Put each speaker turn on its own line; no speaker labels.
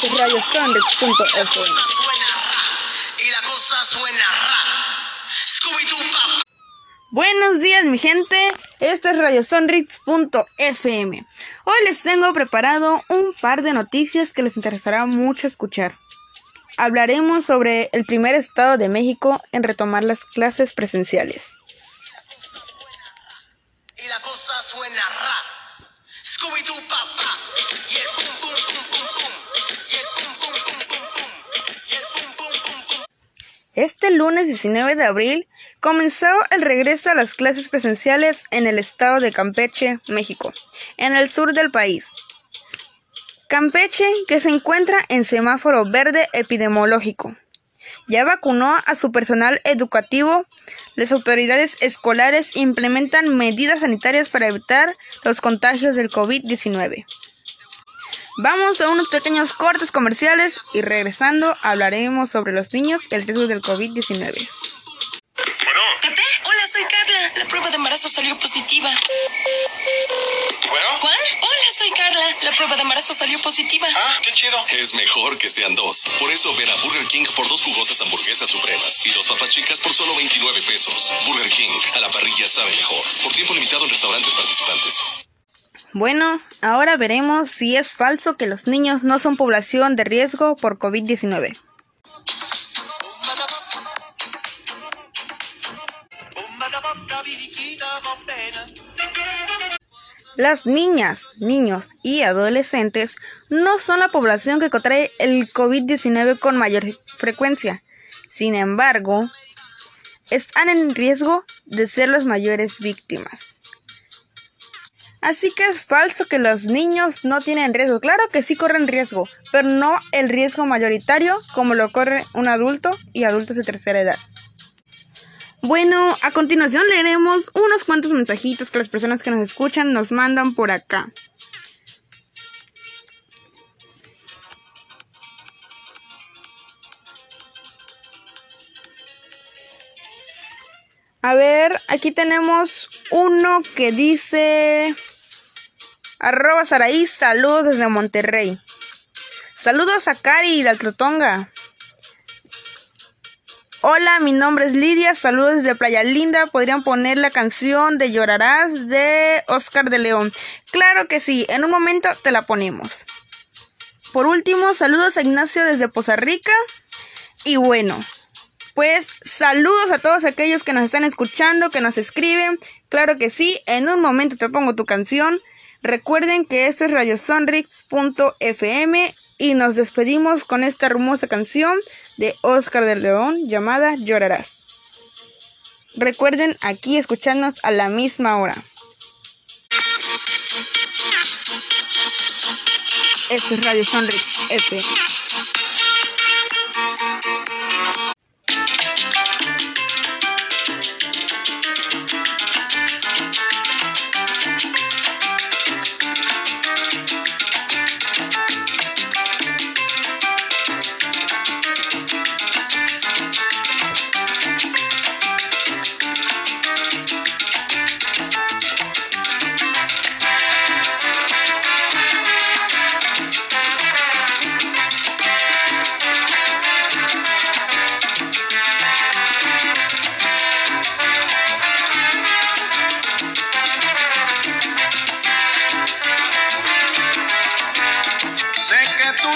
Este.
Y la cosa suena ra.
Buenos días, mi gente. Esto es Radio Sonrix.fm. Hoy les tengo preparado un par de noticias que les interesará mucho escuchar. Hablaremos sobre el primer estado de México en retomar las clases presenciales.
Y la cosa suena ra.
Este lunes 19 de abril comenzó el regreso a las clases presenciales en el estado de Campeche, México, en el sur del país. Campeche, que se encuentra en semáforo verde epidemiológico, ya vacunó a su personal educativo. Las autoridades escolares implementan medidas sanitarias para evitar los contagios del COVID-19. Vamos a unos pequeños cortes comerciales y regresando hablaremos sobre los niños y el riesgo del COVID-19.
Bueno,
Pepe, hola, soy Carla. La prueba de embarazo salió positiva.
bueno.
Juan, hola, soy Carla. La prueba de embarazo salió positiva.
Ah, qué chido.
Es mejor que sean dos. Por eso ven a Burger King por dos jugosas hamburguesas supremas y dos papas chicas por solo 29 pesos. Burger King, a la parrilla sabe mejor. Por tiempo limitado en restaurantes participantes.
Bueno, ahora veremos si es falso que los niños no son población de riesgo por COVID-19. Las niñas, niños y adolescentes no son la población que contrae el COVID-19 con mayor frecuencia. Sin embargo, están en riesgo de ser las mayores víctimas. Así que es falso que los niños no tienen riesgo. Claro que sí corren riesgo, pero no el riesgo mayoritario como lo corre un adulto y adultos de tercera edad. Bueno, a continuación leeremos unos cuantos mensajitos que las personas que nos escuchan nos mandan por acá. A ver, aquí tenemos uno que dice... Arroba Saraí, saludos desde Monterrey. Saludos a Cari de Altrotonga. Hola, mi nombre es Lidia, saludos desde Playa Linda. ¿Podrían poner la canción de Llorarás de Oscar de León? Claro que sí, en un momento te la ponemos. Por último, saludos a Ignacio desde Poza Rica. Y bueno, pues saludos a todos aquellos que nos están escuchando, que nos escriben. Claro que sí, en un momento te pongo tu canción. Recuerden que esto es radiosonrix.fm y nos despedimos con esta hermosa canción de Oscar de León llamada Llorarás. Recuerden aquí escucharnos a la misma hora. Esto es Radio Sonrix FM.